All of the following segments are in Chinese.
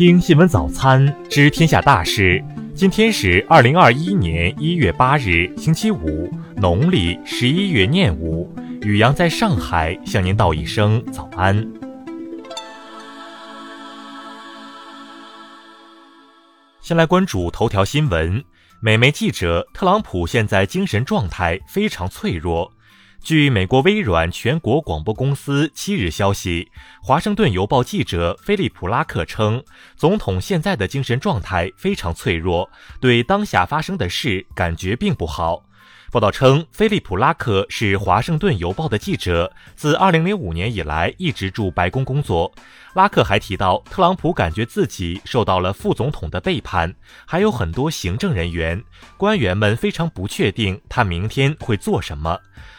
听新闻早餐知天下大事。今天是二零二一年一月八日，星期五，农历十一月廿五。雨阳在上海向您道一声早安。先来关注头条新闻。美媒记者，特朗普现在精神状态非常脆弱。据美国微软全国广播公司七日消息，华盛顿邮报记者菲利普拉克称，总统现在的精神状态非常脆弱，对当下发生的事感觉并不好。报道称，菲利普拉克是华盛顿邮报的记者，自2005年以来一直驻白宫工作。拉克还提到，特朗普感觉自己受到了副总统的背叛，还有很多行政人员、官员们非常不确定他明天会做什么。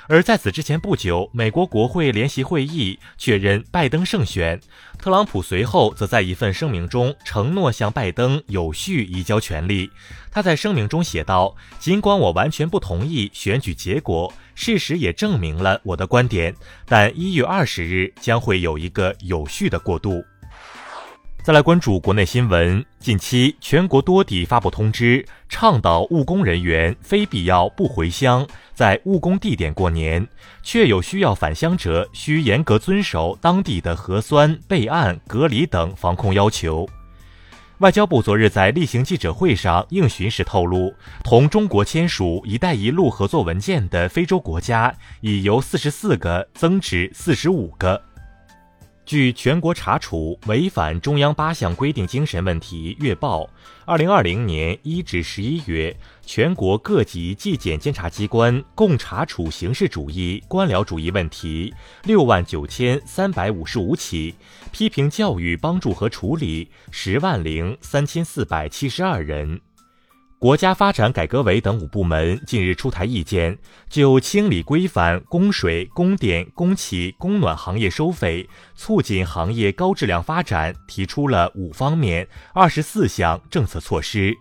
而在此之前不久，美国国会联席会议确认拜登胜选，特朗普随后则在一份声明中承诺向拜登有序移交权力。他在声明中写道：“尽管我完全不同意选举结果，事实也证明了我的观点，但一月二十日将会有一个有序的过渡。”再来关注国内新闻。近期，全国多地发布通知，倡导务工人员非必要不回乡，在务工地点过年。确有需要返乡者，需严格遵守当地的核酸、备案、隔离等防控要求。外交部昨日在例行记者会上应询时透露，同中国签署“一带一路”合作文件的非洲国家已由四十四个增至四十五个。据全国查处违反中央八项规定精神问题月报，二零二零年一至十一月，全国各级纪检监察机关共查处形式主义、官僚主义问题六万九千三百五十五起，批评教育帮助和处理十万零三千四百七十二人。国家发展改革委等五部门近日出台意见，就清理规范供水、供电、供气、供暖行业收费，促进行业高质量发展，提出了五方面、二十四项政策措施。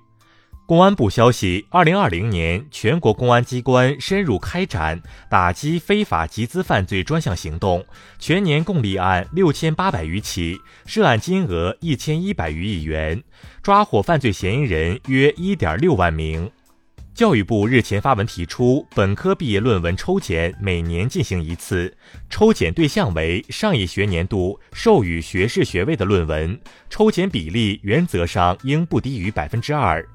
公安部消息，二零二零年全国公安机关深入开展打击非法集资犯罪专项行动，全年共立案六千八百余起，涉案金额一千一百余亿元，抓获犯罪嫌疑人约一点六万名。教育部日前发文提出，本科毕业论文抽检每年进行一次，抽检对象为上一学年度授予学士学位的论文，抽检比例原则上应不低于百分之二。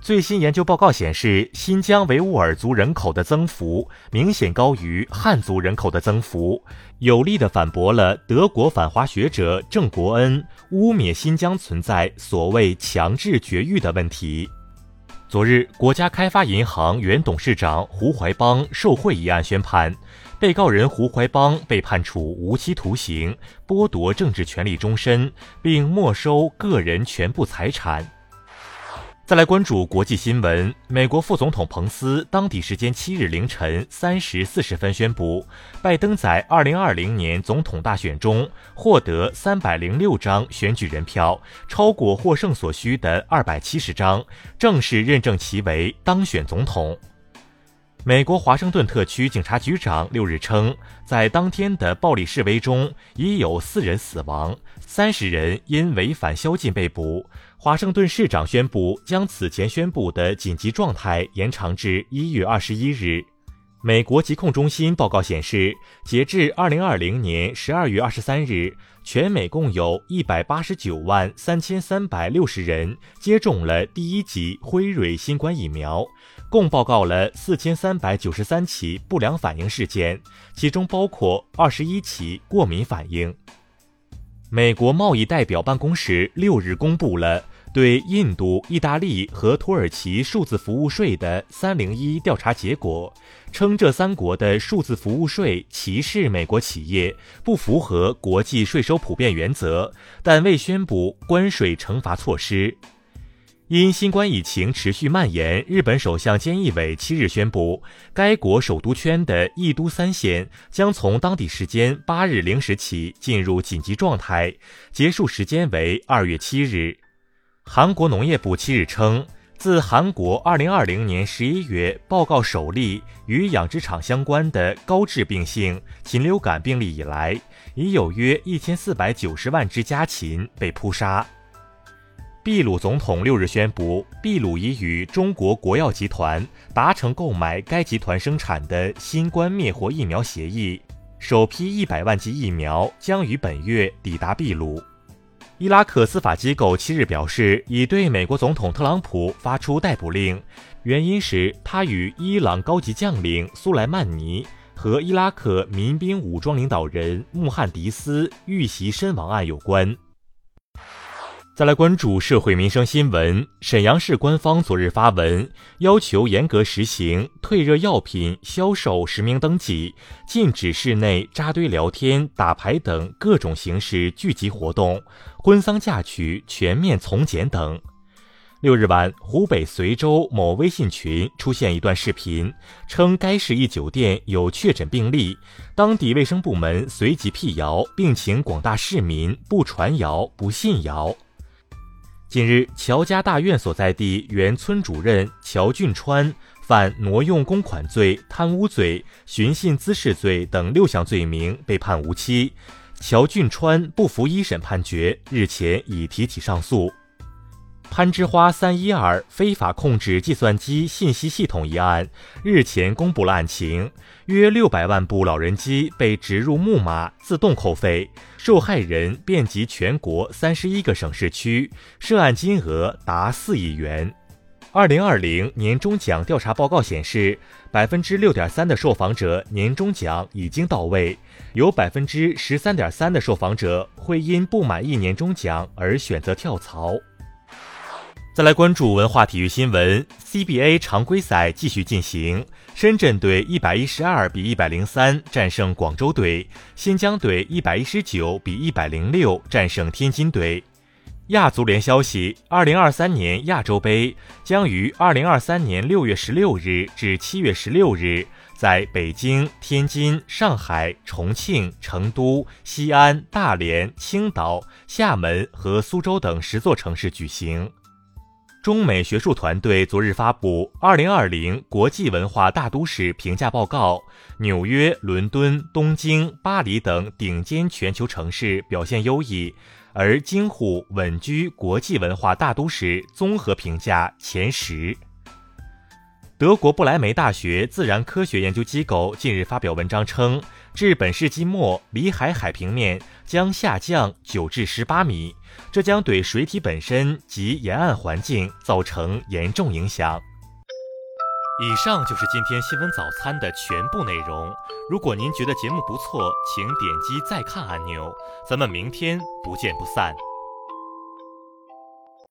最新研究报告显示，新疆维吾尔族人口的增幅明显高于汉族人口的增幅，有力地反驳了德国反华学者郑国恩污蔑新疆存在所谓强制绝育的问题。昨日，国家开发银行原董事长胡怀邦受贿一案宣判，被告人胡怀邦被判处无期徒刑，剥夺政治权利终身，并没收个人全部财产。再来关注国际新闻。美国副总统彭斯当地时间七日凌晨三时四十分宣布，拜登在二零二零年总统大选中获得三百零六张选举人票，超过获胜所需的二百七十张，正式认证其为当选总统。美国华盛顿特区警察局长六日称，在当天的暴力示威中，已有四人死亡，三十人因违反宵禁被捕。华盛顿市长宣布将此前宣布的紧急状态延长至一月二十一日。美国疾控中心报告显示，截至二零二零年十二月二十三日，全美共有一百八十九万三千三百六十人接种了第一剂辉瑞新冠疫苗，共报告了四千三百九十三起不良反应事件，其中包括二十一起过敏反应。美国贸易代表办公室六日公布了对印度、意大利和土耳其数字服务税的“三零一”调查结果，称这三国的数字服务税歧视美国企业，不符合国际税收普遍原则，但未宣布关税惩罚措施。因新冠疫情持续蔓延，日本首相菅义伟七日宣布，该国首都圈的义都三县将从当地时间八日零时起进入紧急状态，结束时间为二月七日。韩国农业部七日称，自韩国二零二零年十一月报告首例与养殖场相关的高致病性禽流感病例以来，已有约一千四百九十万只家禽被扑杀。秘鲁总统六日宣布，秘鲁已与中国国药集团达成购买该集团生产的新冠灭活疫苗协议，首批一百万剂疫苗将于本月抵达秘鲁。伊拉克司法机构七日表示，已对美国总统特朗普发出逮捕令，原因是他与伊朗高级将领苏莱曼尼和伊拉克民兵武装领导人穆罕迪斯遇袭身亡案有关。再来关注社会民生新闻。沈阳市官方昨日发文，要求严格实行退热药品销售实名登记，禁止室内扎堆聊天、打牌等各种形式聚集活动，婚丧嫁娶全面从简等。六日晚，湖北随州某微信群出现一段视频，称该市一酒店有确诊病例，当地卫生部门随即辟谣，并请广大市民不传谣、不信谣。近日，乔家大院所在地原村主任乔俊川犯挪用公款罪、贪污罪、寻衅滋事罪等六项罪名，被判无期。乔俊川不服一审判决，日前已提起上诉。攀枝花三一二非法控制计算机信息系统一案日前公布了案情，约六百万部老人机被植入木马自动扣费，受害人遍及全国三十一个省市区，涉案金额达四亿元。二零二零年终奖调查报告显示，百分之六点三的受访者年终奖已经到位，有百分之十三点三的受访者会因不满意年终奖而选择跳槽。再来关注文化体育新闻，CBA 常规赛继续进行，深圳队一百一十二比一百零三战胜广州队，新疆队一百一十九比一百零六战胜天津队。亚足联消息，二零二三年亚洲杯将于二零二三年六月十六日至七月十六日在北京、天津、上海、重庆、成都、西安、大连、青岛、厦门和苏州等十座城市举行。中美学术团队昨日发布《二零二零国际文化大都市评价报告》，纽约、伦敦、东京、巴黎等顶尖全球城市表现优异，而京沪稳居国际文化大都市综合评价前十。德国不来梅大学自然科学研究机构近日发表文章称，至本世纪末，里海海平面将下降九至十八米，这将对水体本身及沿岸环境造成严重影响。以上就是今天新闻早餐的全部内容。如果您觉得节目不错，请点击再看按钮。咱们明天不见不散。